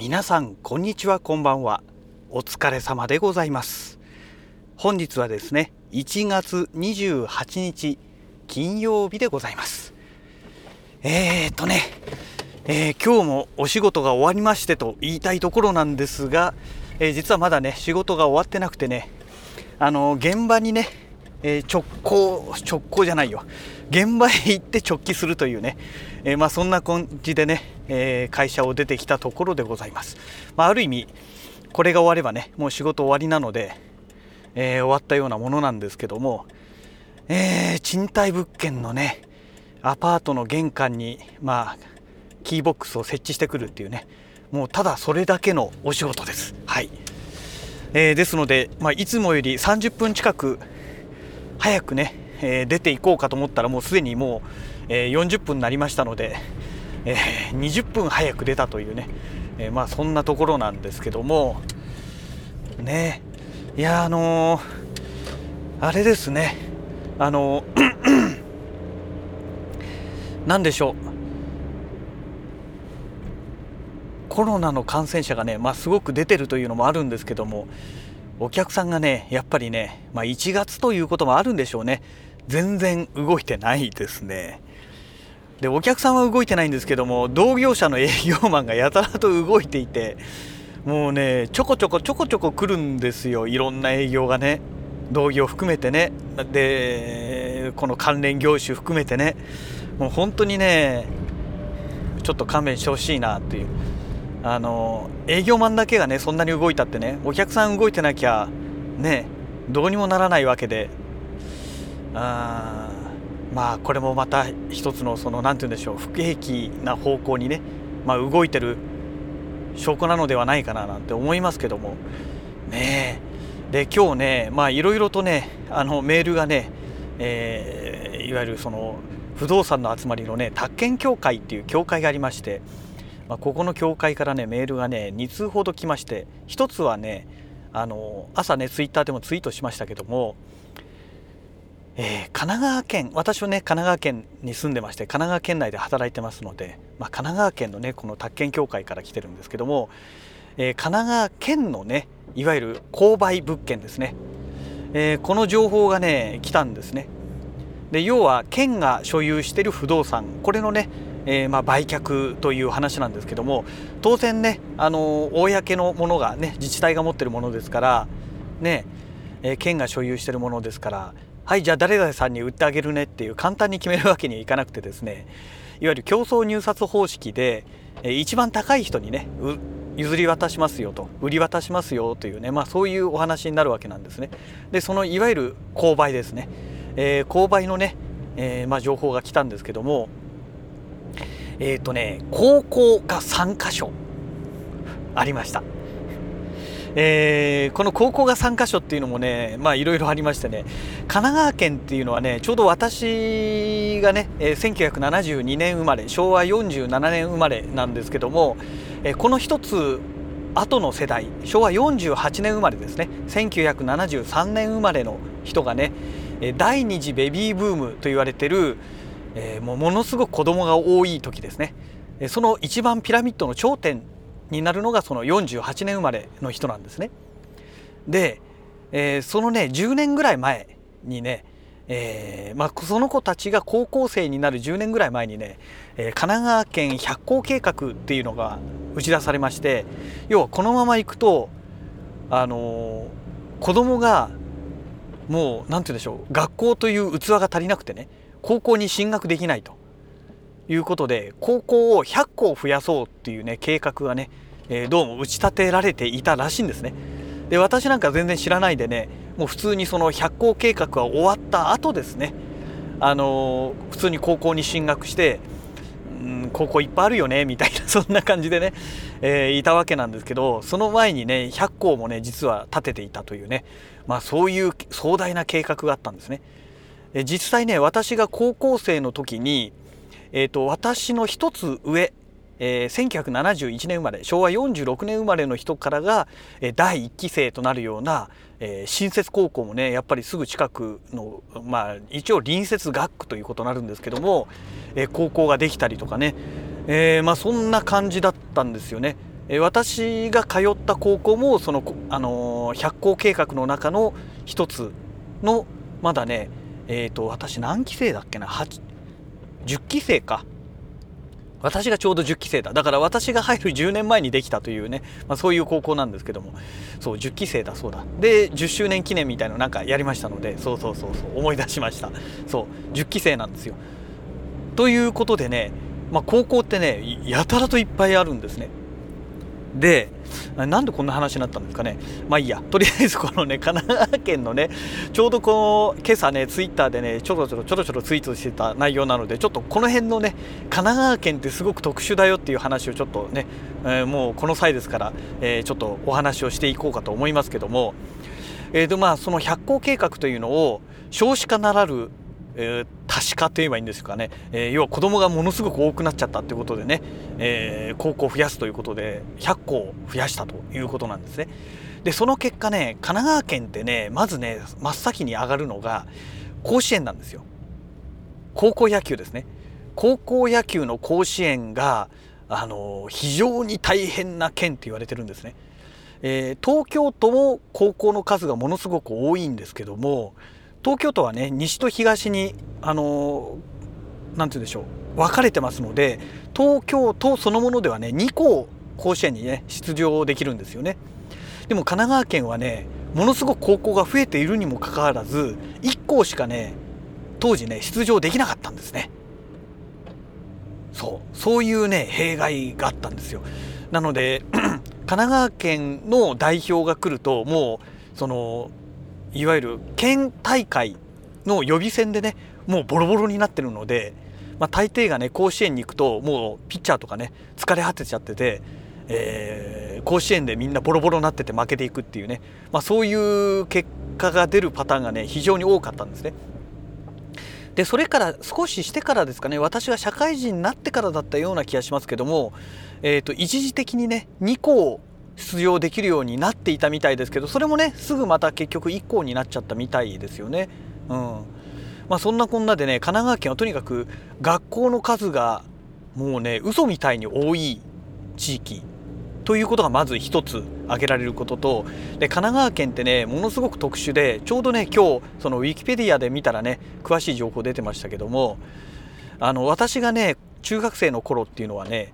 皆さんこんにちはこんばんは。お疲れ様でございます。本日はですね1月28日金曜日でございます。えー、っとね、えー、今日もお仕事が終わりましてと言いたいところなんですが、えー、実はまだね仕事が終わってなくてねあの現場にね、え直行直行じゃないよ。現場へ行って直帰するというね、えまあ、そんな感じでねえー、会社を出てきたところでございます。まあ、ある意味これが終わればねもう仕事終わりなので、えー、終わったようなものなんですけども、えー、賃貸物件のねアパートの玄関にまあキーボックスを設置してくるっていうねもうただそれだけのお仕事です。はい、えー、ですので、まあ、いつもより30分近く早くね、えー、出ていこうかと思ったらもうすでにもう、えー、40分になりましたので、えー、20分早く出たというね、えー、まあそんなところなんですけどもねいやあのー、あれですねあの何 でしょう。コロナの感染者がね、まあ、すごく出てるというのもあるんですけどもお客さんがねやっぱりね、まあ、1月ということもあるんでしょうね。全然動いてないですね。でお客さんは動いてないんですけども同業者の営業マンがやたらと動いていてもうねちょこちょこちょこちょこ来るんですよ。いろんな営業がね。同業含めてね。でこの関連業種含めてね。もう本当にねちょっと勘弁してほしいなっていう。あの営業マンだけがねそんなに動いたってねお客さん動いてなきゃねどうにもならないわけで。あまあこれもまた一つのその何て言うんでしょう不景気な方向にね、まあ、動いてる証拠なのではないかななんて思いますけども。ねで今日ねまあいろいろとねあのメールがね、えー、いわゆるその不動産の集まりのね宅建協会っていう協会がありまして、まあ、ここの協会からねメールがね2通ほど来まして1つはねあの朝ねツイッターでもツイートしましたけどもえー、神奈川県私はね神奈川県に住んでまして神奈川県内で働いてますので、まあ、神奈川県のねこの宅建協会から来てるんですけども、えー、神奈川県のねいわゆる購買物件ですね、えー、この情報がね来たんですね。で要は県が所有している不動産これのね、え、まあ、売却という話なんですけども当然ねあの公のものがね自治体が持ってるものですからね、え県が所有しているものですからはいじゃあ誰々さんに売ってあげるねっていう簡単に決めるわけにはいかなくてですねいわゆる競争入札方式で一番高い人にね譲り渡しますよと売り渡しますよというねまあそういうお話になるわけなんですね。でそのいわゆる購買ですね、えー、購買のね、えー、まあ、情報が来たんですけどもえっ、ー、とね高校が3箇所ありました。えー、この高校が3カ所っていうのもねまあいろいろありましてね神奈川県っていうのはねちょうど私がね、えー、1972年生まれ昭和47年生まれなんですけども、えー、この一つ後の世代昭和48年生まれですね1973年生まれの人がね第二次ベビーブームと言われてる、えー、もうものすごく子供が多い時ですね。その一番ピラミッドの頂点になるのがその48年生まれの人なんですね。で、えー、そのね10年ぐらい前にね、えー、まあ、その子たちが高校生になる10年ぐらい前にね、えー、神奈川県百校計画っていうのが打ち出されまして要はこのままいくとあの子供がもう何て言うんでしょう学校という器が足りなくてね高校に進学できないということで高校を100校増やそうっていうね計画がね、えー、どうも打ち立てられていたらしいんですね。で私なんか全然知らないでねもう普通にその100校計画が終わった後ですねあのー、普通に高校に進学してうん高校いっぱいあるよねみたいな そんな感じでね、えー、いたわけなんですけどその前にね100校もね実は立てていたというねまあそういう壮大な計画があったんですね。実際ね私が高校生の時にえーと、私の一つ上、えー、1971年生まれ昭和46年生まれの人からが、えー、第1期生となるような、えー、新設高校もねやっぱりすぐ近くのまあ一応隣接学区ということになるんですけども、えー、高校ができたりとかね、えー、まあそんな感じだったんですよね。私が通った高校もその、あの百校計画の中の一つのまだねえ、ー、と私何期生だっけな？10期生か。私がちょうど10期生だ。だから私が入る10年前にできたというね、まあ、そういう高校なんですけども。そう10期生だ。そうだ。で10周年記念みたいのなんかやりましたので。そうそうそうそう。思い出しました。そう。10期生なんですよ。ということでね、まあ、高校ってねやたらといっぱいあるんですね。でなんでこんな話になったんですかね。まあいいや。とりあえずこのね神奈川県のねちょうどこの今朝ねツイッターでねちょろちょろちょろちょろツイートしてた内容なのでちょっとこの辺のね神奈川県ってすごく特殊だよっていう話をちょっとね、えー、もうこの際ですから、えー、ちょっとお話をしていこうかと思いますけども。えーとまあ、その百校計画というのを少子化ならるえー、多子化といえばいいんですかね、えー、要は子供がものすごく多くなっちゃったということでね、えー、高校を増やすということで100校増やしたということなんですね。でその結果ね神奈川県ってねまずね真っ先に上がるのが甲子園なんですよ。高校野球ですね。高校野球の甲子園があの非常に大変な県って言われてるんですね。えー、東京都も高校の数がものすごく多いんですけども東京都はね西と東にあの何て言うんでしょう分かれてますので東京都そのものではね2校甲子園にね出場できるんですよね。でも神奈川県はねものすごく高校が増えているにもかかわらず1校しかね当時ね出場できなかったんですね。そうそういうね弊害があったんですよ。なので 神奈川県の代表が来るともうそのいわゆる県大会の予備戦でねもうボロボロになってるので、まあ、大抵がね甲子園に行くともうピッチャーとかね疲れ果てちゃってて、えー、甲子園でみんなボロボロになってて負けていくっていうね、まあ、そういう結果が出るパターンがね非常に多かったんですね。でそれから少ししてからですかね私が社会人になってからだったような気がしますけども、えーと一時的にね2校出場できるようになっていたみたいですけどそれもねすぐまた結局1校になっちゃったみたいですよね。うんまあ、そんなこんなでね神奈川県はとにかく学校の数がもうね嘘みたいに多い地域ということがまず一つ挙げられることとで神奈川県ってねものすごく特殊でちょうどね今日そのウィキペディアで見たらね詳しい情報出てましたけどもあの私がね中学生の頃っていうのはね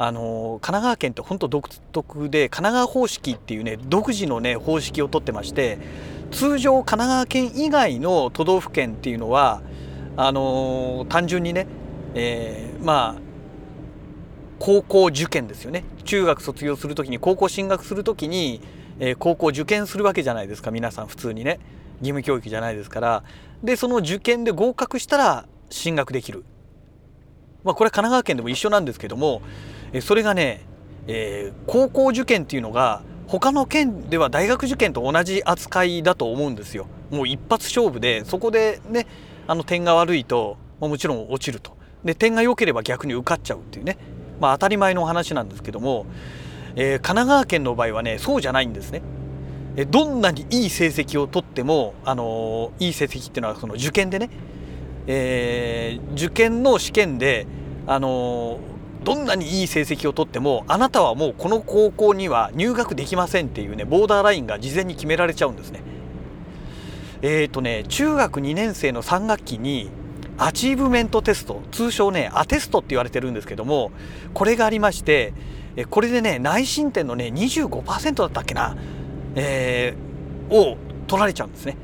あの神奈川県って本当独特で神奈川方式っていうね独自のね方式をとってまして通常神奈川県以外の都道府県っていうのはあの単純にね、えー、まあ高校受験ですよね。中学卒業する時に高校進学する時に、えー、高校受験するわけじゃないですか皆さん普通にね。義務教育じゃないですから。でその受験で合格したら進学できる。まあこれ神奈川県でも一緒なんですけどもそれがね、えー、高校受験っていうのが他の県では大学受験と同じ扱いだと思うんですよ。もう一発勝負でそこでねあの点が悪いと、もちろん落ちるとで点が良ければ逆に受かっちゃうっていうね、まあ、当たり前の話なんですけども、えー、神奈川県の場合はねそうじゃないんですね。どんなにいい成績を取っても、あのー、いい成績っていうのはその受験でね、えー、受験の試験で、あのーどんなにいい成績を取ってもあなたはもうこの高校には入学できませんっていうねボーダーラインが事前に決められちゃうんですね。えっ、ー、とね中学2年生の3学期にアチーブメントテスト通称ねアテストって言われてるんですけどもこれがありましてこれでね内申点のね25%だったっけな、えー、を取られちゃうんですね。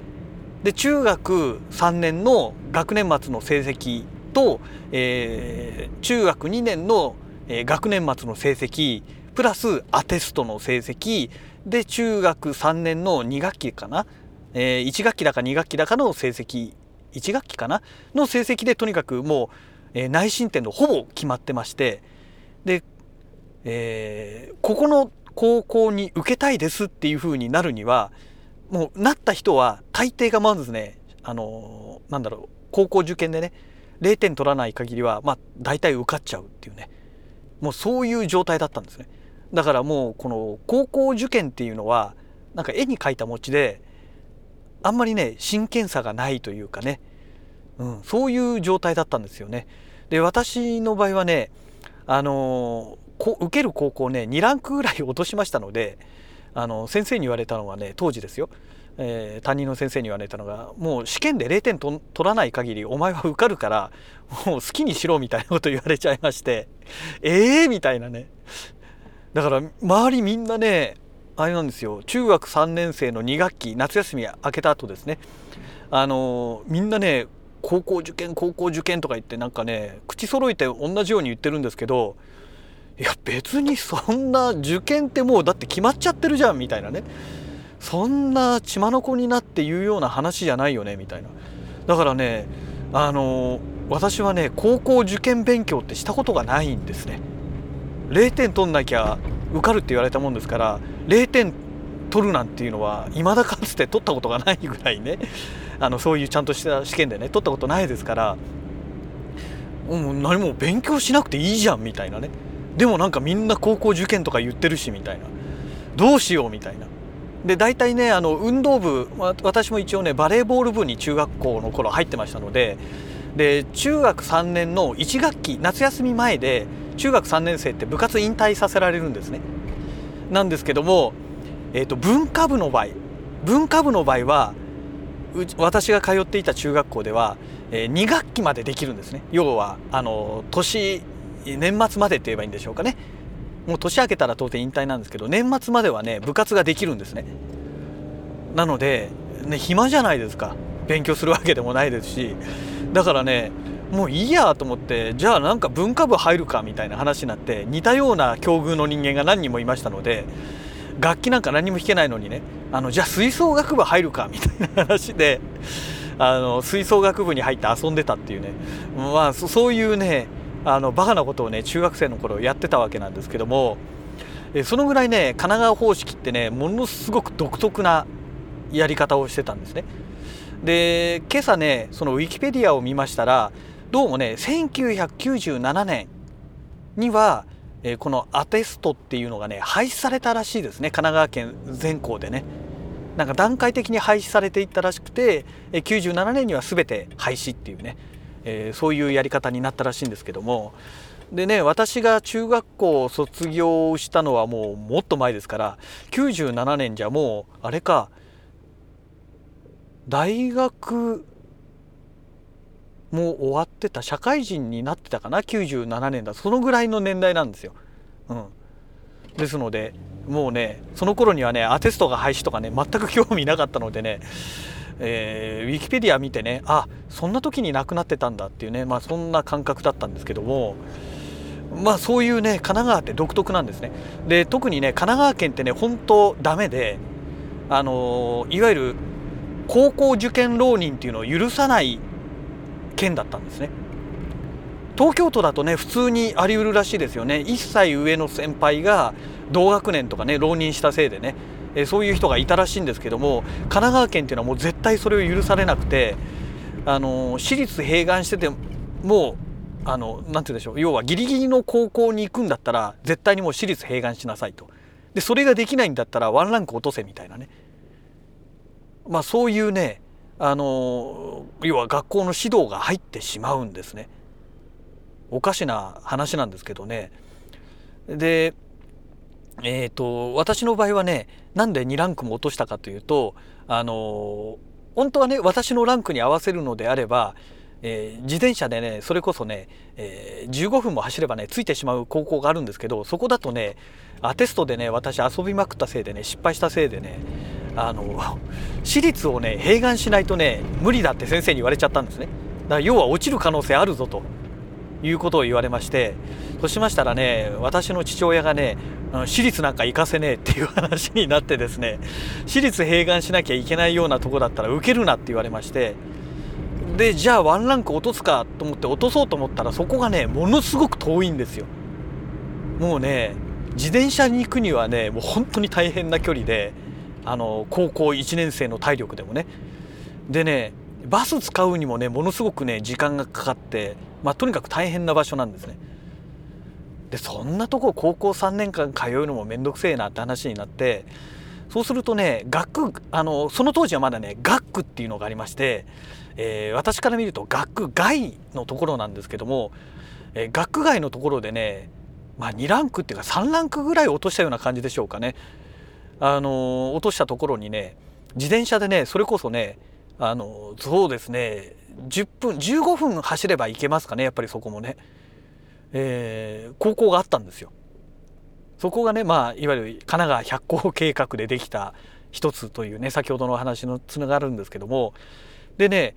で中学3年の学年末の成績と、えー、中学2年の、えー、学年末の成績プラスアテストの成績で中学3年の2学期かな、えー、1学期だか2学期だかの成績1学期かなの成績でとにかくもう、えー、内申点のほぼ決まってましてで、えー、ここの高校に受けたいですっていうふうになるにはもうなった人は大抵がまずねあのー、なんだろう高校受験でね0点取らない限りはまあ大体受かっちゃうっていうね。もうそういう状態だったんですね。だからもうこの高校受験っていうのはなんか絵に描いた餅であんまりね真剣さがないというかね、うん、そういう状態だったんですよね。で私の場合はねあのこ受ける高校ね2ランクぐらい落としましたのであの先生に言われたのがね当時ですよ、えー、担任の先生に言われたのがもう試験で0点取らない限りお前は受かるからもう好きにしろみたいなこと言われちゃいましてええー、みたいなね。だから周りみんなねあれなんですよ。中学3年生の2学期夏休み明けた後ですね。あのみんなね高校受験高校受験とか言ってなんかね口揃えて同じように言ってるんですけどいや別にそんな受験ってもうだって決まっちゃってるじゃんみたいなね。そんな血眼になって言うような話じゃないよねみたいな。だからねあの私はね高校受験勉強ってしたことがないんですね。0点取んなきゃ受かるって言われたもんですから0点取るなんていうのは未だかつて取ったことがないぐらいね。あのそういうちゃんとした試験でね取ったことないですからもう何も勉強しなくていいじゃんみたいなね。でもなんかみんな高校受験とか言ってるしみたいな。どうしようみたいな。で大体ねあの運動部私も一応ねバレーボール部に中学校の頃入ってましたのでで中学3年の1学期夏休み前で中学3年生って部活引退させられるんですね。なんですけども、えーと、文化部の場合文化部の場合は私が通っていた中学校では、えー、2学期までできるんですね要はあの年年末までって言えばいいんでしょうかねもう年明けたら当然引退なんですけど年末まではね部活ができるんですね。なのでね暇じゃないですか。勉強するわけでもないですし。だからねもういいやと思ってじゃあなんか文化部入るかみたいな話になって似たような境遇の人間が何人もいましたので楽器なんか何も弾けないのにねあのじゃあ吹奏楽部入るかみたいな話であの吹奏楽部に入って遊んでたっていうね。まあそういうねあのバカなことをね中学生の頃やってたわけなんですけどもそのぐらいね神奈川方式ってねものすごく独特なやり方をしてたんですね。で今朝ねそのウィキペディアを見ましたらどうもね1997年には、えこのアテストっていうのがね廃止されたらしいですね神奈川県全校でね。なんか段階的に廃止されていったらしくて97年には全て廃止っていうねえー、そういうやり方になったらしいんですけども。でね私が中学校を卒業したのはもうもっと前ですから97年じゃもうあれか大学もう終わってた社会人になってたかな97年だ。そのぐらいの年代なんですよ。うん、ですのでもうねその頃にはねアテストが廃止とかね全く興味なかったのでねえー、ウィキペディア見てねあそんな時に亡くなってたんだっていうね、まあ、そんな感覚だったんですけどもまあそういうね神奈川って独特なんですね。で特にね神奈川県ってね本当ダメであの、いわゆる高校受験浪人っていうのを許さない県だったんですね。東京都だとね普通にあり得るらしいですよね。1歳上の先輩が同学年とかね浪人したせいでね。えそういう人がいたらしいんですけども神奈川県っていうのはもう絶対それを許されなくてあの私立併願しててもあのなんて言うんでしょう要はギリギリの高校に行くんだったら絶対にもう私立併願しなさいと。でそれができないんだったらワンランク落とせみたいなね。まあそういうねあの要は学校の指導が入ってしまうんですね。おかしな話なんですけどね。でえーと、私の場合はねなんで2ランクも落としたかというとあの本当はね私のランクに合わせるのであれば、えー、自転車でねそれこそね、えー、15分も走ればねついてしまう高校があるんですけどそこだとねアテストでね私遊びまくったせいでね失敗したせいでねあの私立をね併願しないとね無理だって先生に言われちゃったんですね。だから要は落ちる可能性あるぞということを言われましてそうしましたらね私の父親がね私立なんか行かせねえっていう話になってですね 私立併願しなきゃいけないようなとこだったら受けるなって言われましてでじゃあワンランク落とすかと思って落とそうと思ったらそこがねものすごく遠いんですよ。もうね自転車に行くにはねもう本当に大変な距離であの高校1年生の体力でもね。でねバス使うにもねものすごくね時間がかかってまあとにかく大変な場所なんですね。でそんなとこ高校3年間通うのも面倒くせえなって話になってそうするとね学あのその当時はまだね学区っていうのがありまして、えー、私から見ると学区外のところなんですけども、えー、学区外のところでねまあ2ランクっていうか3ランクぐらい落としたような感じでしょうかね。あの落としたところにね自転車でねそれこそねあのそうですね10分15分走れば行けますかねやっぱりそこもね、えー、高校があったんですよ。そこがねまあいわゆる神奈川百校計画でできた一つというね先ほどの話のつながるんですけどもでね、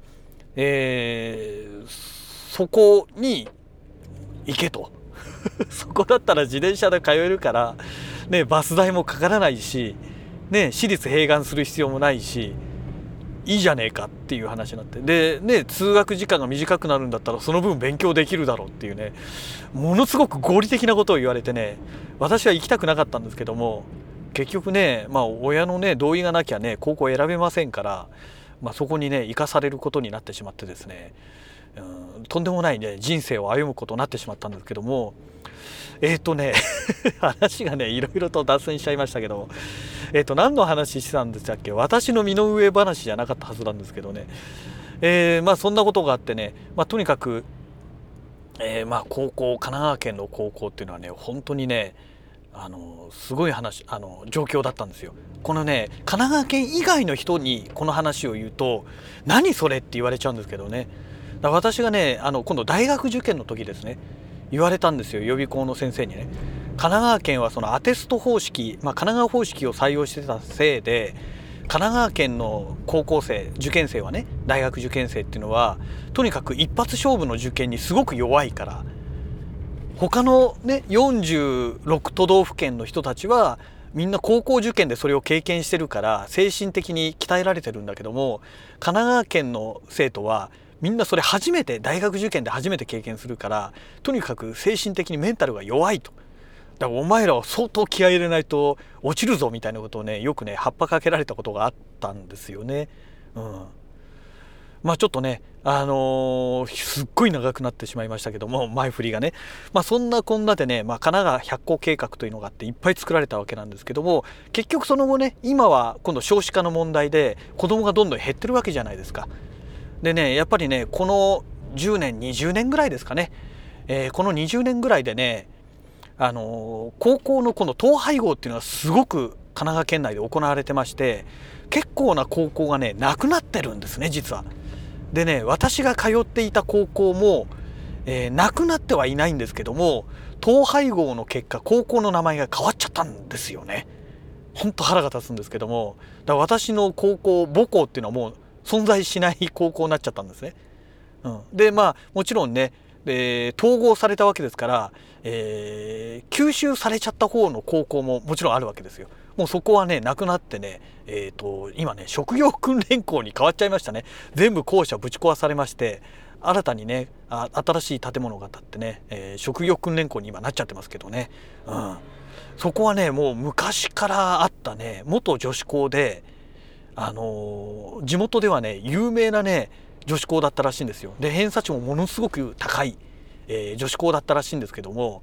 えー、そこに行けと そこだったら自転車で通えるから、ね、バス代もかからないし、ね、私立併願する必要もないしいいじゃねえかっていう話になって。で、ね、通学時間が短くなるんだったらその分勉強できるだろうっていうね。ものすごく合理的なことを言われてね私は行きたくなかったんですけども結局ね、まあ、親のね同意がなきゃね高校選べませんから、まあ、そこにね生かされることになってしまってですねうんとんでもないね人生を歩むことになってしまったんですけどもえっ、ー、とね 話がねいろいろと脱線しちゃいましたけどえっ、ー、と何の話してたんでしたっけ？私の身の上話じゃなかったはずなんですけどね。えー、まあそんなことがあってね、まあ、とにかく、えー、まあ高校神奈川県の高校っていうのはね本当にねあのすごい話あの状況だったんですよ。このね神奈川県以外の人にこの話を言うと「何それ?」って言われちゃうんですけどね。私がねあの今度大学受験の時ですね。言われたんですよ予備校の先生にね。神奈川県はそのアテスト方式、まあ、神奈川方式を採用してたせいで神奈川県の高校生受験生はね大学受験生っていうのはとにかく一発勝負の受験にすごく弱いから他のね46都道府県の人たちはみんな高校受験でそれを経験してるから精神的に鍛えられてるんだけども神奈川県の生徒はみんなそれ初めて大学受験で初めて経験するからとにかく精神的にメンタルが弱いと。だからお前らは相当気合い入れないと落ちるぞみたいなことをねよくね葉っぱかけられたことがあったんですよね。うん、まあちょっとねあのー、すっごい長くなってしまいましたけども前振りがねまあそんなこんなでね、まあ、神奈川百校計画というのがあっていっぱい作られたわけなんですけども結局その後ね今は今度少子化の問題で子供がどんどん減ってるわけじゃないですか。でねやっぱりねこの10年20年ぐらいですかね、えー、この20年ぐらいでねあのー、高校のこの統廃合っていうのはすごく神奈川県内で行われてまして結構な高校がねなくなってるんですね実は。でね私が通っていた高校も、えー、なくなってはいないんですけども統廃合の結果高校の名前が変わっちゃったんですよね。ほんと腹が立つんですけどもだから私の高校母校っていうのはもう存在しない高校になっちゃったんですね。うん、でまあもちろんねで統合されたわけですから、えー、吸収されちゃった方の高校ももちろんあるわけですよ。もうそこはねなくなってね、えーと、今ね職業訓練校に変わっちゃいましたね全部校舎ぶち壊されまして新たにねあ新しい建物が建ってね、えー、職業訓練校に今なっちゃってますけどね、うん、そこはねもう昔からあったね元女子校であの地元ではね有名なね女子校だったらしいんですよ。で偏差値もものすごく高い、えー、女子校だったらしいんですけども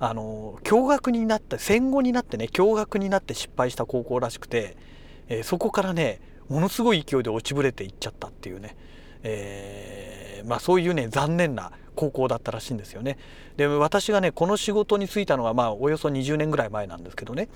あの共学になって戦後になってね共学になって失敗した高校らしくて、えー、そこからねものすごい勢いで落ちぶれていっちゃったっていうね、えー、まあ、そういうね残念な高校だったらしいんですよね。で私がねこの仕事に就いたのはまあおよそ20年ぐらい前なんですけどね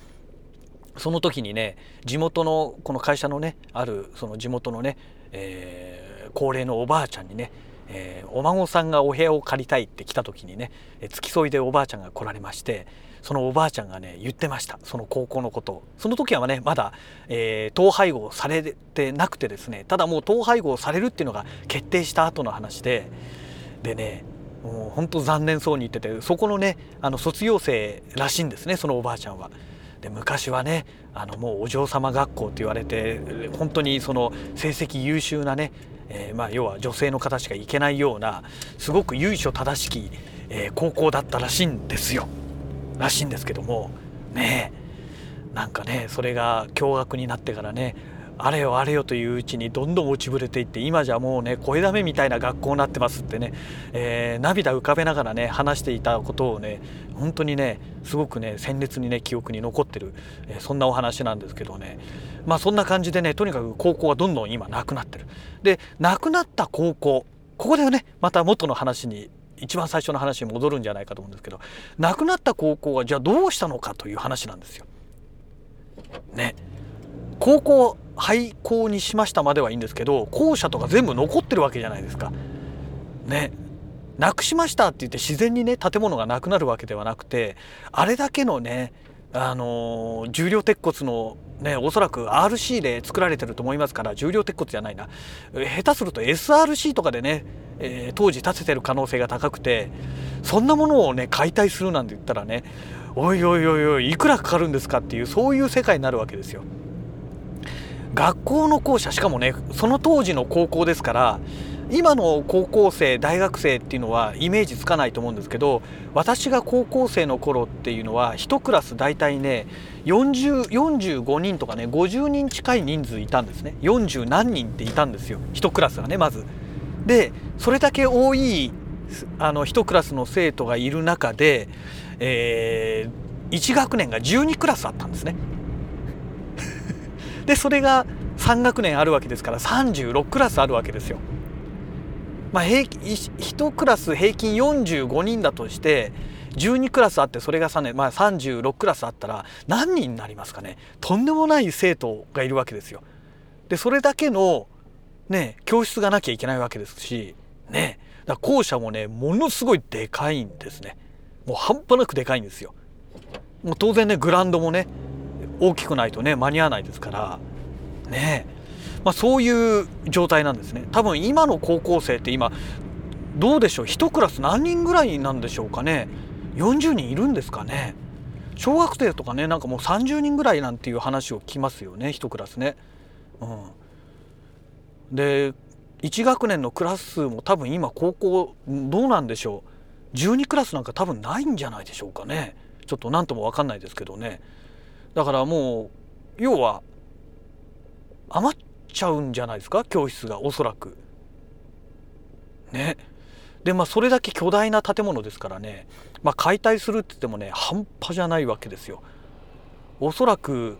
その時にね地元のこの会社のねあるその地元のね、えー、高齢のおばあちゃんにね、えー、お孫さんがお部屋を借りたいって来た時にね付き添いでおばあちゃんが来られましてそのおばあちゃんがね言ってましたその高校のことをその時はねまだ、えー、統廃合されてなくてですねただもう統廃合されるっていうのが決定した後の話ででねもう本当残念そうに言っててそこのねあの卒業生らしいんですねそのおばあちゃんは。で昔はねあのもうお嬢様学校って言われて本当にその成績優秀なね、えー、まあ要は女性の方しか行けないようなすごく由緒正しき、えー、高校だったらしいんですよ。らしいんですけどもねなんかねそれが共学になってからねあれよあれよといううちにどんどん落ちぶれていって今じゃもうね声だめみたいな学校になってますってね、えー、涙浮かべながらね話していたことをね本当にねすごくね鮮烈にね記憶に残ってる、えー、そんなお話なんですけどねまあそんな感じでねとにかく高校はどんどん今なくなってる。でなくなった高校ここでねまた元の話に一番最初の話に戻るんじゃないかと思うんですけど亡くなった高校はじゃあどうしたのかという話なんですよ。ね高校廃校にしましたまではいいんですけど校舎とか全部残ってるわけじゃないですか。ねなくしましたって言って自然にね建物がなくなるわけではなくてあれだけのねあの重量鉄骨のねおそらく RC で作られてると思いますから重量鉄骨じゃないな下手すると SRC とかでね、えー、当時建ててる可能性が高くてそんなものをね解体するなんて言ったらねおいおいおいおいいくらかかるんですかっていうそういう世界になるわけですよ。学校の校舎しかもねその当時の高校ですから今の高校生大学生っていうのはイメージつかないと思うんですけど私が高校生の頃っていうのは1クラス大体ね4045人とかね50人近い人数いたんですね40何人っていたんですよ1クラスがねまず。でそれだけ多いあの1クラスの生徒がいる中で、えー、1学年が12クラスあったんですね。でそれが3学年あるわけですから36クラスあるわけですよ。まあ、平均1クラス平均45人だとして12クラスあってそれが3年、まあ、36クラスあったら何人になりますかねとんでもない生徒がいるわけですよ。でそれだけのね教室がなきゃいけないわけですしねだ校舎もねものすごいでかいんですね。もう半端なくでかいんですよ。もう当然ねグランドもね大きくないとね間に合わないですから。ね。まあ、そういう状態なんですね。多分今の高校生って今どうでしょう？1クラス何人ぐらいなんでしょうかね？40人いるんですかね？小学生とかねなんかもう30人ぐらいなんていう話を聞きますよね？1クラスね。うん、で1学年のクラス数も多分今高校どうなんでしょう？12クラスなんか多分ないんじゃないでしょうかね？ちょっと何とも分かんないですけどね。だからもう要は余っちゃうんじゃないですか？教室がおそらく。ね。でまあそれだけ巨大な建物ですからね、まあ、解体するって言ってもね半端じゃないわけですよ。おそらく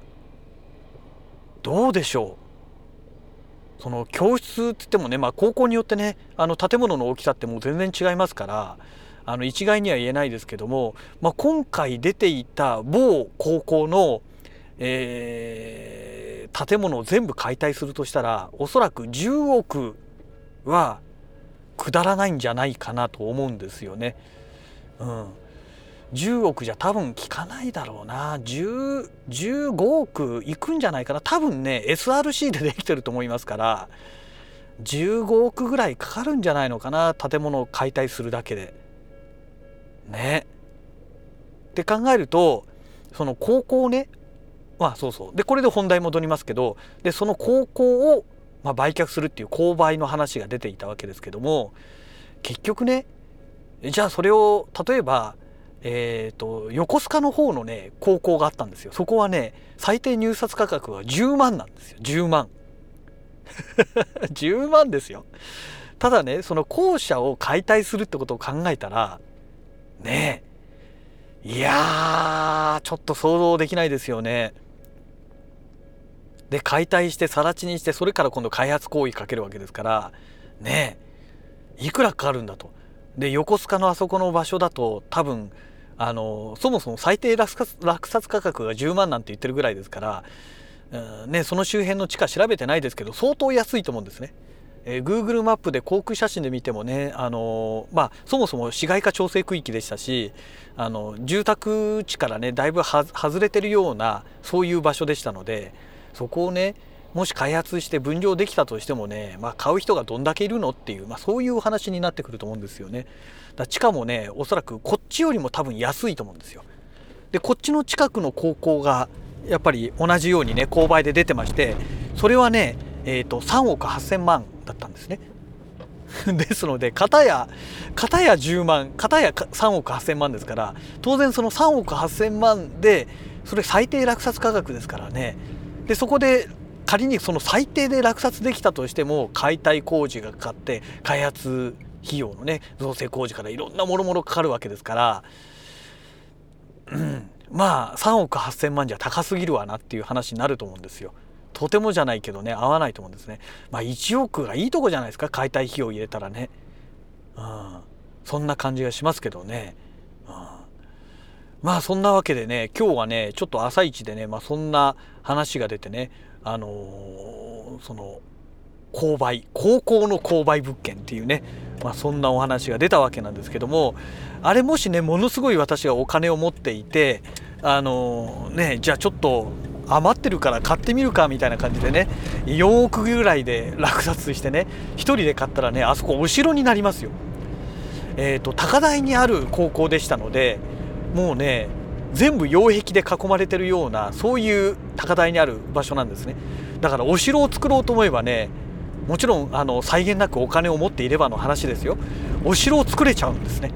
どうでしょうその教室って言ってもね、まあ、高校によってねあの建物の大きさってもう全然違いますからあの一概には言えないですけども、まあ、今回出ていた某高校の、えー建物を全部解体するとしたらおそらく10億は下らないんじゃないかなと思うんですよね。うん、10億じゃ多分効かないだろうな10 15億いくんじゃないかな多分ね SRC でできてると思いますから15億ぐらいかかるんじゃないのかな建物を解体するだけで。ね。って考えるとその高校ねまあそうそう。でこれで本題戻りますけどでその高校をまあ売却するっていう購買の話が出ていたわけですけども結局ねじゃあそれを例えばえーと、横須賀の方のね高校があったんですよ。そこはね最低入札価格は10万なんですよ。10万。10万ですよ。ただねその校舎を解体するってことを考えたらねえいやーちょっと想像できないですよね。で解体して更地にしてそれから今度開発行為かけるわけですからねえいくらかかるんだと。で横須賀のあそこの場所だと多分あのそもそも最低落札価格が10万なんて言ってるぐらいですから、ね、その周辺の地価調べてないですけど相当安いと思うんですね。えー、Google マップで航空写真で見てもね、あのまあ、そもそも市街化調整区域でしたしあの住宅地からねだいぶ外れてるようなそういう場所でしたのでそこをねもし開発して分譲できたとしてもね、まあ、買う人がどんだけいるのっていう、まあ、そういう話になってくると思うんですよね。だ地価もねおそらくこっちよりも多分安いと思うんですよ。でこっちの近くの高校がやっぱり同じようにね購買で出てましてそれはね、えーと、3億8,000万だったんですね。ですので片や片や10万片や3億8,000万ですから当然その3億8,000万でそれ最低落札価格ですからねでそこで仮にその最低で落札できたとしても解体工事がかかって開発費用のね造成工事からいろんなもろもろかかるわけですから、うん、まあ3億8,000万じゃ高すぎるわなっていう話になると思うんですよ。とてもじゃないけどね合わないと思うんですね。まあ1億がいいとこじゃないですか解体費用入れたらね。うん、そんな感じがしますけどね。まあそんなわけでね今日はねちょっと朝一でね、まあ、そんな話が出てねあのー、その購買高校の購買物件っていうね、まあ、そんなお話が出たわけなんですけどもあれもしねものすごい私がお金を持っていてあのー、ねじゃあちょっと余ってるから買ってみるかみたいな感じでね4億ぐらいで落札してね1人で買ったらねあそこお城になりますよ。えーと、高台にある高校でしたのでもうね全部擁壁で囲まれてるようなそういう高台にある場所なんですね。だからお城を作ろうと思えばねもちろんあの際限なくお金を持っていればの話ですよ。お城を作れちゃうんですね。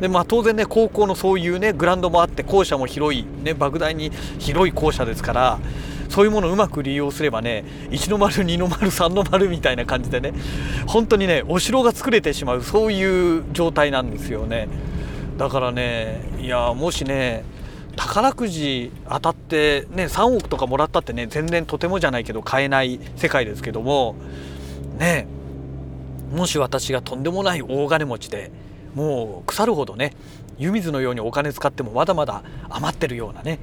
でまあ当然ね高校のそういうねグラウンドもあって校舎も広いね莫大に広い校舎ですからそういうものをうまく利用すればね1の丸2の丸3の丸みたいな感じでね本当にねお城が作れてしまうそういう状態なんですよね。だからねいやもしね宝くじ当たってね3億とかもらったってね全然とてもじゃないけど買えない世界ですけどもねもし私がとんでもない大金持ちでもう腐るほどね湯水のようにお金使ってもまだまだ余ってるようなね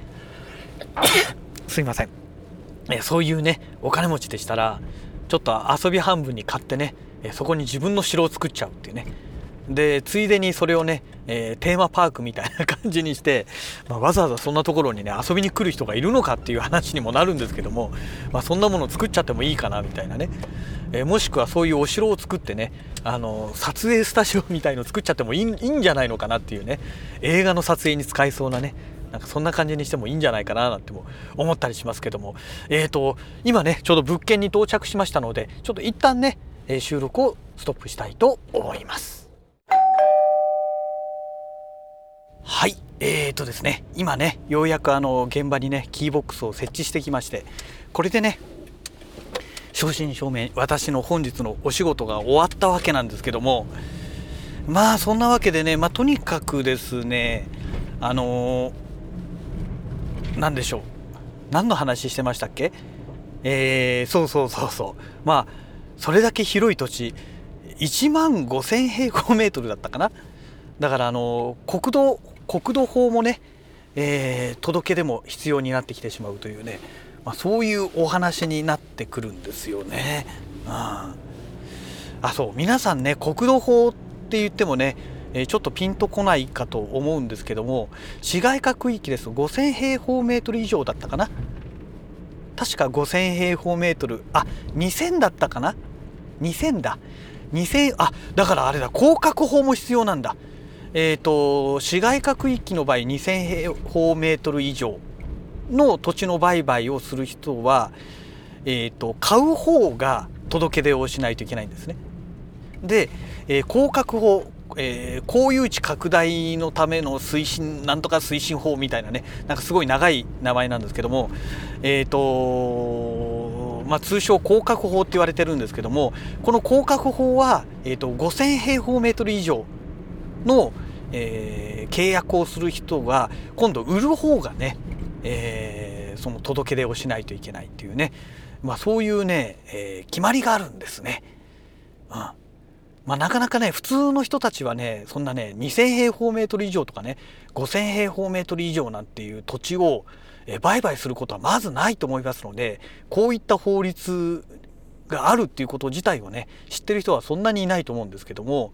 すいません。そういうねお金持ちでしたらちょっと遊び半分に買ってねそこに自分の城を作っちゃうっていうね。でついでにそれをね、えー、テーマパークみたいな感じにして、まあ、わざわざそんなところにね遊びに来る人がいるのかっていう話にもなるんですけども、まあ、そんなもの作っちゃってもいいかなみたいなね、えー、もしくはそういうお城を作ってねあの撮影スタジオみたいの作っちゃってもいいいいんじゃないのかなっていうね。映画の撮影に使えそうなねなんかそんな感じにしてもいいんじゃないかななんても思ったりしますけども。えーと今ねちょうど物件に到着しましたのでちょっと一旦ね収録をストップしたいと思います。はい。えーとですね今ねようやくあの現場にねキーボックスを設置してきましてこれでね正真正銘私の本日のお仕事が終わったわけなんですけどもまあそんなわけでねまあとにかくですねあのー何でしょう。何の話してましたっけ？えー、そうそうそうそう。まあそれだけ広い土地1万5,000平方メートルだったかな？だからあの国土国土法もね、えー、届け出も必要になってきてしまうというね、まあ、そういうお話になってくるんですよね。うん、あそう皆さんね国土法って言ってもねえちょっとピンとこないかと思うんですけども市街化区域です。5000平方メートル以上だったかな。確か5000平方メートル。あ2000だったかな。2000だ。2000あだからあれだ広角法も必要なんだ。えっ、ー、と市街化区域の場合2000平方メートル以上の土地の売買をする人は、えーと、買う方が届け出をしないといけないんですね。で、えー、広角法えー、公有地拡大のための推進なんとか推進法みたいなねなんかすごい長い名前なんですけどもえっ、ー、とまあ、通称広角法って言われてるんですけどもこの広角法は、えーと、5000平方メートル以上の、えー、契約をする人は今度売る方がね、えー、その届け出をしないといけないっていうね、まあ、そういうね、えー、決まりがあるんですね。うんまあ、なかなかね普通の人たちはねそんなね2,000平方メートル以上とかね5,000平方メートル以上なんていう土地を売買することはまずないと思いますのでこういった法律があるっていうこと自体をね知ってる人はそんなにいないと思うんですけども、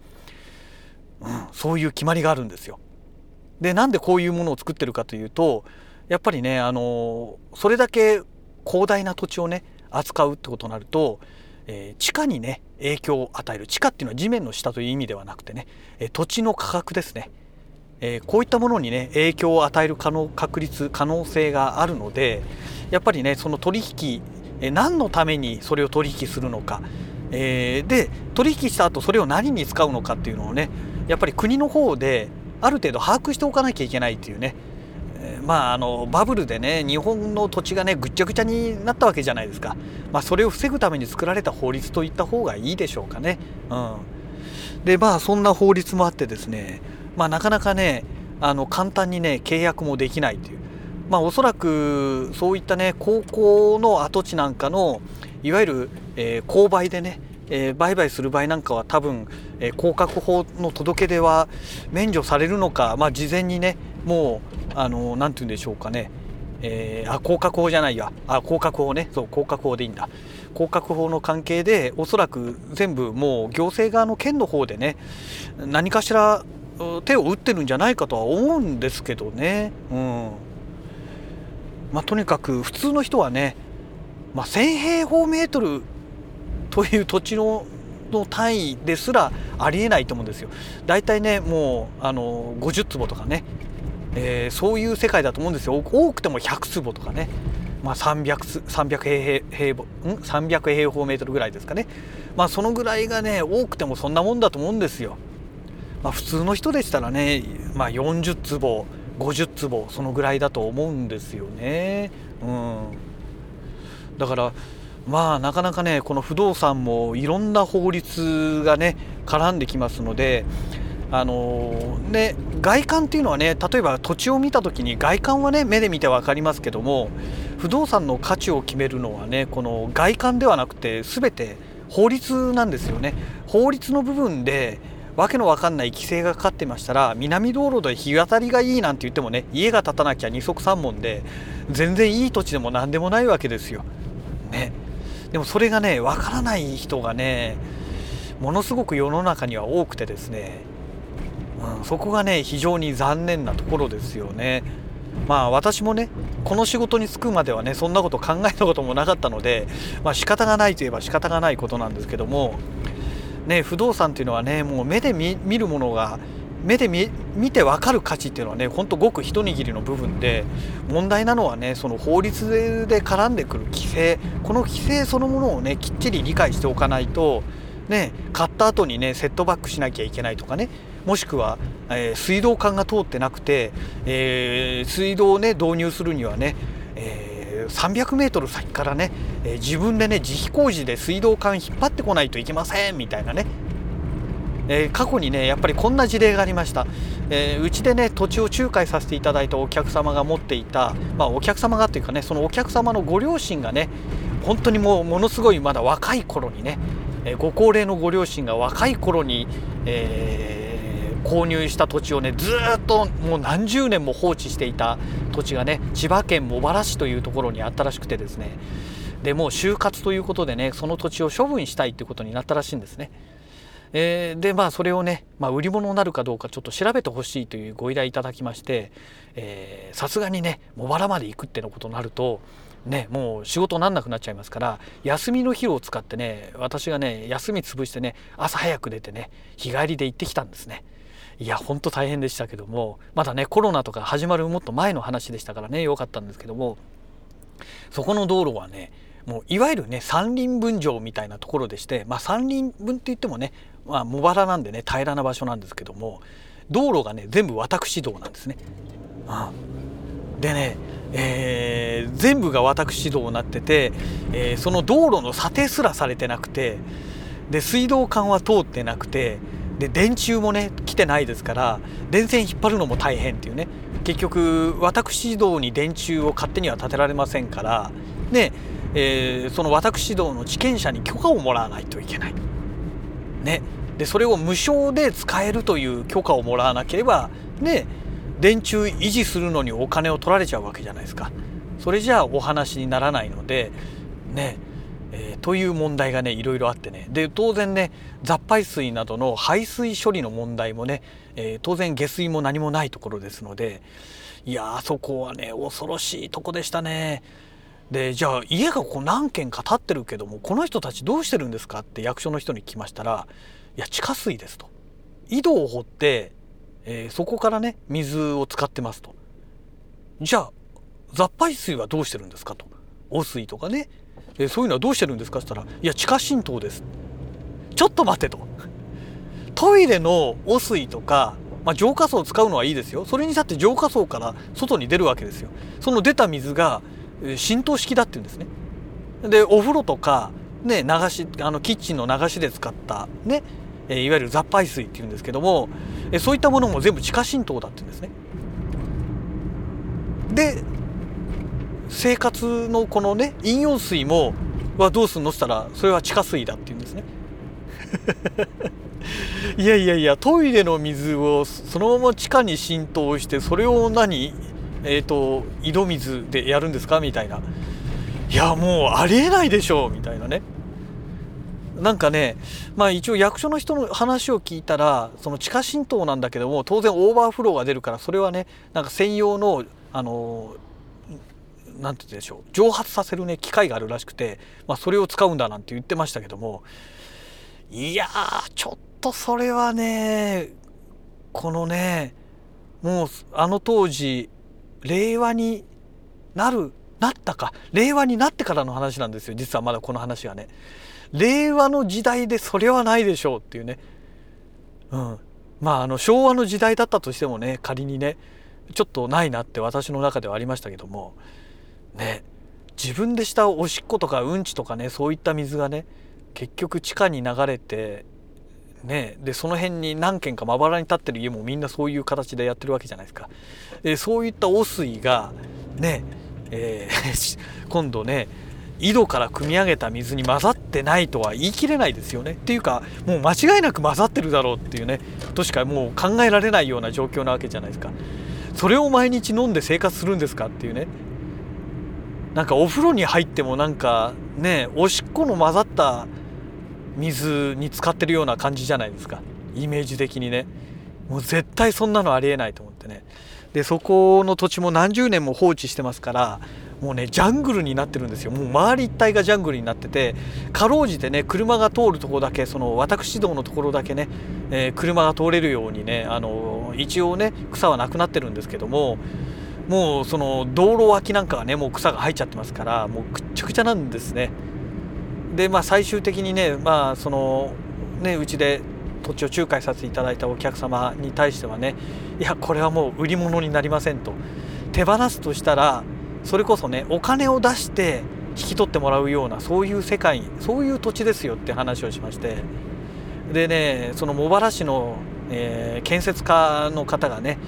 うん、そういう決まりがあるんですよ。でなんでこういうものを作ってるかというとやっぱりねあのそれだけ広大な土地をね扱うってことになるとえー、地下にね影響を与える。地下っていうのは地面の下という意味ではなくてね、え土地の価格ですね、えー、こういったものにね影響を与える可能確率可能性があるのでやっぱりねその取引、えー、何のためにそれを取引するのか、えー、で取引した後それを何に使うのかっていうのをねやっぱり国の方である程度把握しておかなきゃいけないっていうね。まあ、あのバブルでね日本の土地がねぐっちゃぐちゃになったわけじゃないですか、まあ、それを防ぐために作られた法律といった方がいいでしょうかね。うん、でまあそんな法律もあってですね、まあ、なかなかねあの簡単にね契約もできないという、まあ、おそらくそういったね高校の跡地なんかのいわゆる、えー、購買でねえー、売買する場合なんかは多分、えー、降格法の届け出は免除されるのか、まあ、事前にねもうあの何て言うんでしょうかね、えー、あ降格法じゃないや。あ降格法ね。そう降格法でいいんだ。降格法の関係でおそらく全部もう行政側の県の方でね何かしら手を打ってるんじゃないかとは思うんですけどね。うん。まあ、とにかく普通の人はね、まあ、1,000平方メートルという土地のの単位ですらありえないと思うんですよ。だいたいねもうあの50坪とかね、えー、そういう世界だと思うんですよ。多くても100坪とかね、まあ300、300, 平方ん？300平方メートルぐらいですかね。まあそのぐらいがね多くてもそんなもんだと思うんですよ。まあ、普通の人でしたらね、まあ、40坪50坪そのぐらいだと思うんですよね。うん、だからまあなかなかねこの不動産もいろんな法律がね絡んできますのであのね外観っていうのはね例えば土地を見た時に外観はね目で見て分かりますけども不動産の価値を決めるのはねこの外観ではなくて全て法律なんですよね。法律の部分でわけのわかんない規制がかかってましたら南道路で日当たりがいいなんて言ってもね家が建たなきゃ二足三門で全然いい土地でも何でもないわけですよ。でもそれがねわからない人がねものすごく世の中には多くてですね、うん、そこがね非常に残念なところですよね。まあ私もねこの仕事に就くまではねそんなこと考えたこともなかったのでまあ仕方がないといえば仕方がないことなんですけどもね、不動産っていうのはねもう目で見るものが目で見て分かる価値っていうのはねほんとごく一握りの部分で問題なのはねその法律で絡んでくる規制。この規制そのものをねきっちり理解しておかないとね買った後にねセットバックしなきゃいけないとかね。もしくは、えー、水道管が通ってなくて、えー、水道をね導入するにはね、えー300メートル先からね、え、自分でね自費工事で水道管引っ張ってこないといけませんみたいなね、えー、過去にねやっぱりこんな事例がありました、えー、うちでね土地を仲介させていただいたお客様が持っていた、まあ、お客様がっていうかねそのお客様のご両親がね本当にもうものすごいまだ若い頃にね、えご高齢のご両親が若い頃に、えー購入した土地をねずっともう何十年も放置していた土地がね千葉県茂原市というところにあったらしくてですねでもう就活ということでねその土地を処分したいということになったらしいんですね。えー、でまあそれをね、まあ、売り物になるかどうかちょっと調べてほしいというご依頼いただきましてさすがにね茂原まで行くってのことになるとねもう仕事なんなくなっちゃいますから休みの日を使ってね私がね休み潰してね朝早く出てね日帰りで行ってきたんですね。いやほんと大変でしたけどもまだねコロナとか始まるもっと前の話でしたからね良かったんですけどもそこの道路はねもういわゆるね山林分譲みたいなところでしてまあ山林分って言ってもねまあ茂原なんでね平らな場所なんですけども道路がね全部私道なんですね。うん、でねえー、全部が私道になってて、えー、その道路の査定すらされてなくてで水道管は通ってなくてで電柱もね来てないですから電線引っ張るのも大変っていうね結局私道に電柱を勝手には建てられませんからね、えー、その私道の地権者に許可をもらわないといけない。ね、でそれを無償で使えるという許可をもらわなければね電柱維持するのにお金を取られちゃうわけじゃないですか。それじゃあお話にならないのでねえー、という問題がねいろいろあってねで当然ね雑排水などの排水処理の問題もね、えー、当然下水も何もないところですのでいやあそこはね恐ろしいとこでしたね。でじゃあ家がこう何軒か建ってるけどもこの人たちどうしてるんですかって役所の人に聞きましたら「いや地下水です」と。井戸を掘って、えー、そこからね水を使ってますと。じゃあ雑排水はどうしてるんですかと。汚水とかねえそういうのはどうしてるんですか?」って言ったら「いや地下浸透です」ちょっと待てとトイレの汚水とか、まあ、浄化槽を使うのはいいですよそれにしたって浄化槽から外に出るわけですよその出た水が浸透式だって言うんですねでお風呂とかね流しあのキッチンの流しで使ったねえいわゆる雑排水っていうんですけどもえそういったものも全部地下浸透だって言うんですね。で生活のこのね飲用水もはどうすんのっつったらそれは地下水だって言うんですね。いやいやいやトイレの水をそのまま地下に浸透してそれを何えっ、ー、と井戸水でやるんですか？みたいな。いやもうありえないでしょうみたいなね。なんかねまあ一応役所の人の話を聞いたらその地下浸透なんだけども当然オーバーフローが出るからそれはねなんか専用のあの何て言うでしょう蒸発させるね機械があるらしくて、まあ、それを使うんだなんて言ってましたけどもいやちょっとそれはねこのねもうあの当時令和になるなったか令和になってからの話なんですよ。実はまだこの話はね。令和の時代でそれはないでしょうっていうね。うん。まああの昭和の時代だったとしてもね仮にねちょっとないなって私の中ではありましたけども。ね。自分でしたおしっことかうんちとかねそういった水がね結局地下に流れてね。でその辺に何軒かまばらに立ってる家もみんなそういう形でやってるわけじゃないですか。でそういった汚水がね、えー、今度ね井戸から汲み上げた水に混ざってないとは言い切れないですよね。っていうかもう間違いなく混ざってるだろうっていうねとしかもう考えられないような状況なわけじゃないですか。それを毎日飲んで生活するんですかっていうね。なんかお風呂に入ってもなんかねおしっこの混ざった水に浸かってるような感じじゃないですか。イメージ的にね。もう絶対そんなのありえないと思ってね。でそこの土地も何十年も放置してますからもうねジャングルになってるんですよもう周り一帯がジャングルになっててかろうじてね車が通るとこだけその私道のところだけね、えー、車が通れるようにねあの一応ね草はなくなってるんですけどももうその道路脇なんかはねもう草が生えちゃってますからもうくっちゃくちゃなんですね。でまあ最終的にねまあそのねうちで土地を仲介させていただいたお客様に対してはねいやこれはもう売り物になりませんと。手放すとしたらそれこそねお金を出して引き取ってもらうようなそういう世界そういう土地ですよって話をしまして。でねその茂原市の、えー、建設家の方がね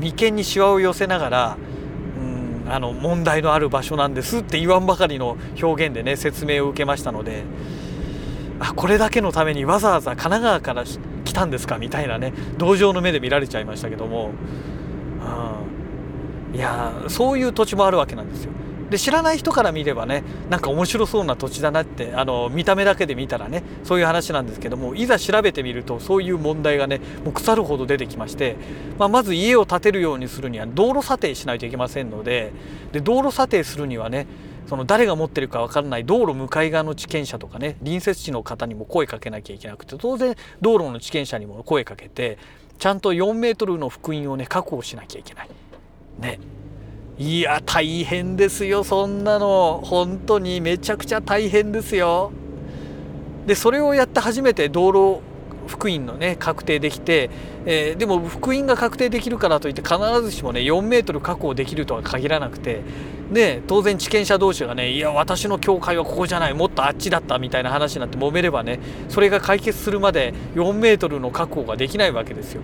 眉間にしわを寄せながらうんあの問題のある場所なんですって言わんばかりの表現でね説明を受けましたので。あこれだけのためにわざわざ神奈川から来たんですか？みたいなね同情の目で見られちゃいましたけども、うん、いやそういう土地もあるわけなんですよ。で知らない人から見ればねなんか面白そうな土地だなってあの見た目だけで見たらねそういう話なんですけどもいざ調べてみるとそういう問題がねもう腐るほど出てきまして、まあ、まず家を建てるようにするには道路査定しないといけませんのでで道路査定するにはねその誰が持ってるか分からない道路向かい側の地権者とかね隣接地の方にも声かけなきゃいけなくて当然道路の地権者にも声かけてちゃんと4メートルの福音をね確保しなきゃいけない。ね。いや大変ですよそんなの本当にめちゃくちゃ大変ですよ。でそれをやって初めて道路福音のね確定できて、えー、でも福音が確定できるからといって必ずしもね4メートル確保できるとは限らなくてで当然地権者同士がねいや私の境界はここじゃないもっとあっちだったみたいな話になって揉めればねそれが解決するまで4メートルの確保ができないわけですよ。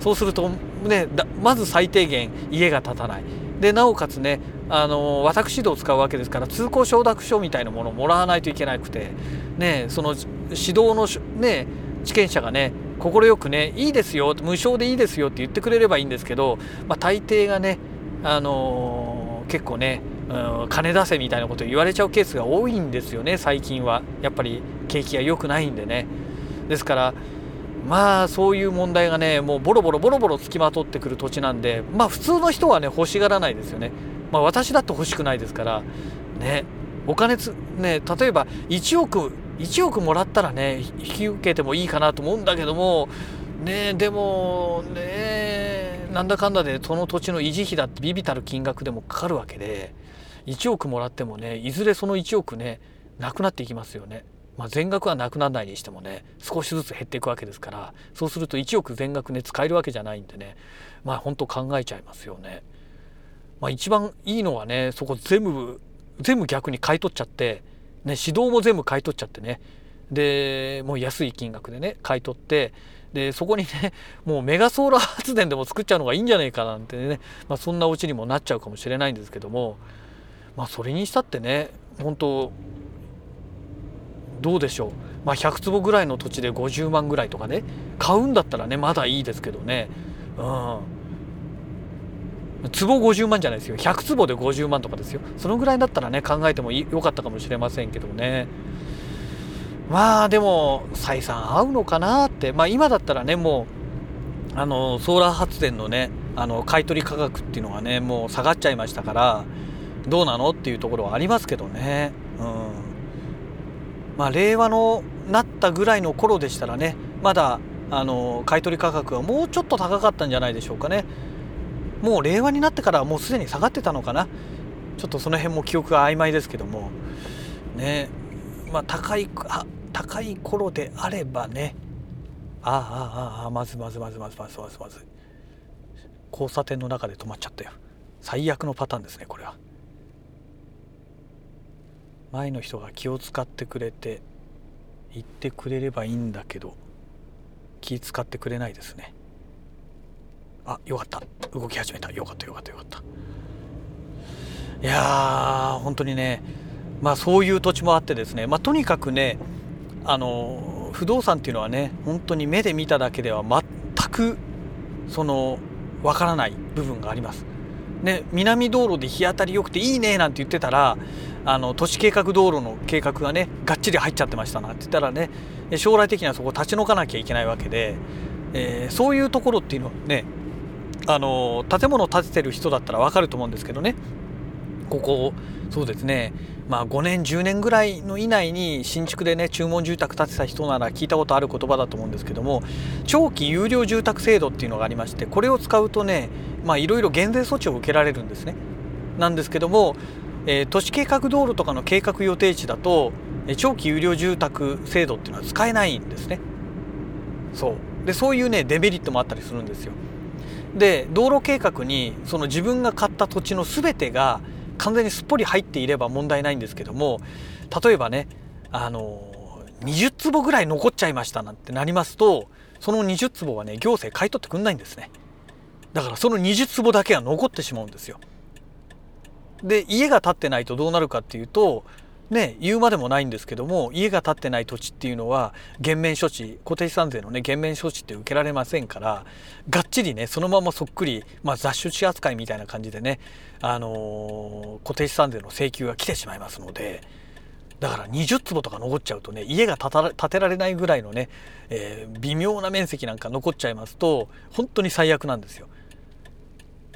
そうするとねまず最低限家が建たないでなおかつねあの私道を使うわけですから通行承諾書みたいなものをもらわないといけなくてねその指導のね地権者がね快くねいいですよ無償でいいですよって言ってくれればいいんですけど、まあ、大抵がね、あのー、結構ね、うん、金出せみたいなこと言われちゃうケースが多いんですよね最近は。やっぱり景気が良くないんでね。ですからまあそういう問題がねもうボロボロボロボロつきまとってくる土地なんでまあ普通の人はね欲しがらないですよね。まあ私だって欲しくないですからねお金つね例えば1億1億もらったらね引き受けてもいいかなと思うんだけどもねでもねなんだかんだでその土地の維持費だってビビたる金額でもかかるわけで1億もらってもねいずれその1億ねなくなっていきますよね。まあ、全額はなくならないにしてもね少しずつ減っていくわけですからそうすると1億全額ね使えるわけじゃないんでねまあ本当考えちゃいますよね。まあ、一番いいのはねそこ全部全部逆に買い取っちゃってね、指導も全部買い取っちゃってね。でもう安い金額でね買い取ってでそこにね もうメガソーラー発電でも作っちゃうのがいいんじゃないかなんてね、まあ、そんなお家にもなっちゃうかもしれないんですけども。まあそれにしたってね本当どうでしょう、まあ、100坪ぐらいの土地で50万ぐらいとかね買うんだったらねまだいいですけどね。うん。坪50万じゃないですよ。100坪で50万とかですよ。そのぐらいだったらね考えてもよかったかもしれませんけどね。まあでも採算合うのかなって。まあ今だったらねもうあのソーラー発電のねあの買取価格っていうのがねもう下がっちゃいましたからどうなのっていうところはありますけどね。うん。まあ令和のなったぐらいの頃でしたらねまだあの買取価格はもうちょっと高かったんじゃないでしょうかね。もう令和になってからはもうすでに下がってたのかな。ちょっとその辺も記憶が曖昧ですけども。ね。まあ高いあ高い頃であればね。あああああまずまずまずまずまずまずまず。交差点の中で止まっちゃったよ。最悪のパターンですねこれは。前の人が気を使ってくれて言ってくれればいいんだけど気使ってくれないですね。あよかった。動き始めた。よかったよかったよかった。いやー本当にねまあそういう土地もあってですねまあとにかくねあの不動産っていうのはね本当に目で見ただけでは全くそのわからない部分があります。ね、南道路で日当たり良くていいねなんて言ってたらあの都市計画道路の計画がねがっちり入っちゃってましたなって言ったらね将来的にはそこ立ち退かなきゃいけないわけで、えー、そういうところっていうのはねあの建物を建ててる人だったら分かると思うんですけどねここそうですねまあ5年10年ぐらいの以内に新築でね注文住宅建てた人なら聞いたことある言葉だと思うんですけども長期有料住宅制度っていうのがありましてこれを使うとねまあいろいろ減税措置を受けられるんですね。なんですけども、えー、都市計画道路とかの計画予定地だと長期有料住宅制度っていうのは使えないんですね。そうでそういうねデメリットもあったりするんですよ。で道路計画にその自分が買った土地の全てが完全にすっぽり入っていれば問題ないんですけども例えばねあの20坪ぐらい残っちゃいましたなんてなりますとその20坪はね行政買い取ってくんないんですね。だからその20坪だけは残ってしまうんですよ。で家が建ってないとどうなるかっていうとね言うまでもないんですけども家が建ってない土地っていうのは減免処置固定資産税のね減免処置って受けられませんからがっちりねそのままそっくり、まあ、雑種地扱いみたいな感じでね、あのー、固定資産税の請求が来てしまいますので。だから20坪とか残っちゃうとね家が建てられないぐらいのね、えー、微妙な面積なんか残っちゃいますと本当に最悪なんですよ。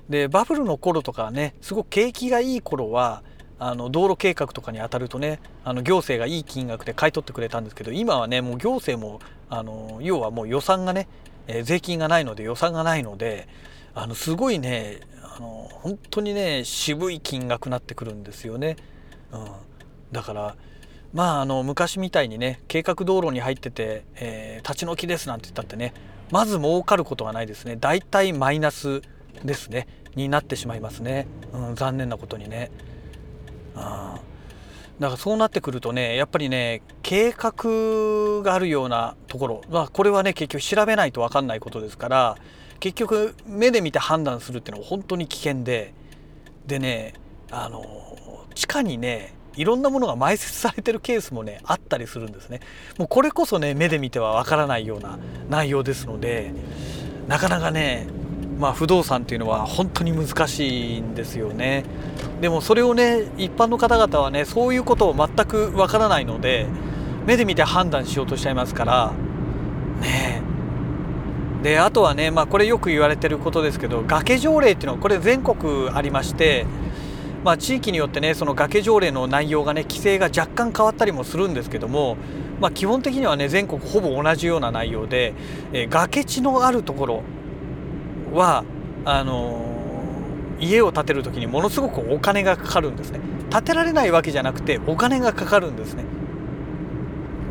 でバブルの頃とかねすごく景気がいい頃はあの道路計画とかに当たるとねあの行政がいい金額で買い取ってくれたんですけど今はねもう行政もあの要はもう予算がね、えー、税金がないので予算がないのであのすごいねあの本当にね渋い金額になってくるんですよね。うん、だからまああの昔みたいにね計画道路に入ってて、えー、立ち退きですなんて言ったってねまず儲かることはないですね大体マイナスですねになってしまいますね、うん、残念なことにね。だからそうなってくるとねやっぱりね計画があるようなところ、まあ、これはね結局調べないと分かんないことですから結局目で見て判断するっていうのは本当に危険で。でねあの地下にねいろんなものが埋設されてるケースもねあったりするんですね。もうこれこそね目で見ては分からないような内容ですのでなかなかねまあ、不動産っていうのは本当に難しいんですよね。でもそれをね一般の方々はねそういうことを全くわからないので目で見て判断しようとしちゃいますからね。であとはね、まあ、これよく言われてることですけど崖条例っていうのはこれ全国ありまして、まあ、地域によってねその崖条例の内容がね規制が若干変わったりもするんですけども、まあ、基本的にはね全国ほぼ同じような内容で、え、崖地のあるところはあの家を建てる時にものすごくお金がかかるんですね。建てられないわけじゃなくてお金がかかるんですね。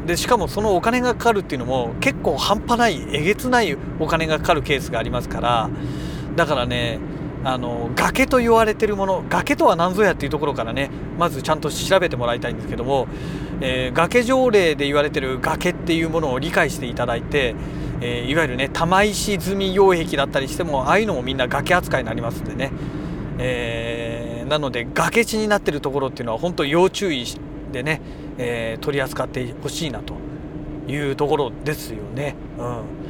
でしかもそのお金がかかるっていうのも結構半端ないえげつないお金がかかるケースがありますからだからねあの崖と言われてるもの崖とは何ぞやっていうところからねまずちゃんと調べてもらいたいんですけども、えー、崖条例で言われてる崖っていうものを理解していただいてえー、いわゆるね玉石積み擁壁だったりしてもああいうのもみんな崖扱いになりますんでね、えー、なので崖地になってるところっていうのは本当要注意でね、え、取り扱ってほしいなというところですよね。うん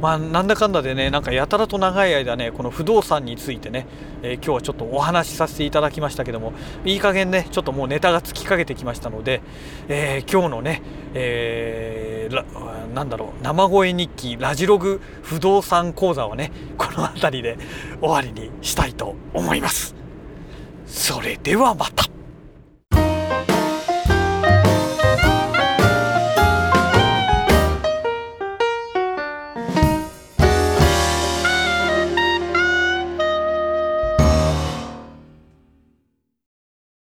まあ、なんだかんだでねなんかやたらと長い間ねこの不動産についてね、えー、今日はちょっとお話しさせていただきましたけどもいい加減ねちょっともうネタがつきかけてきましたので、えー、今日のね、えー、なんだろう生声日記ラジログ不動産講座はねこの辺りで終わりにしたいと思います。それではまた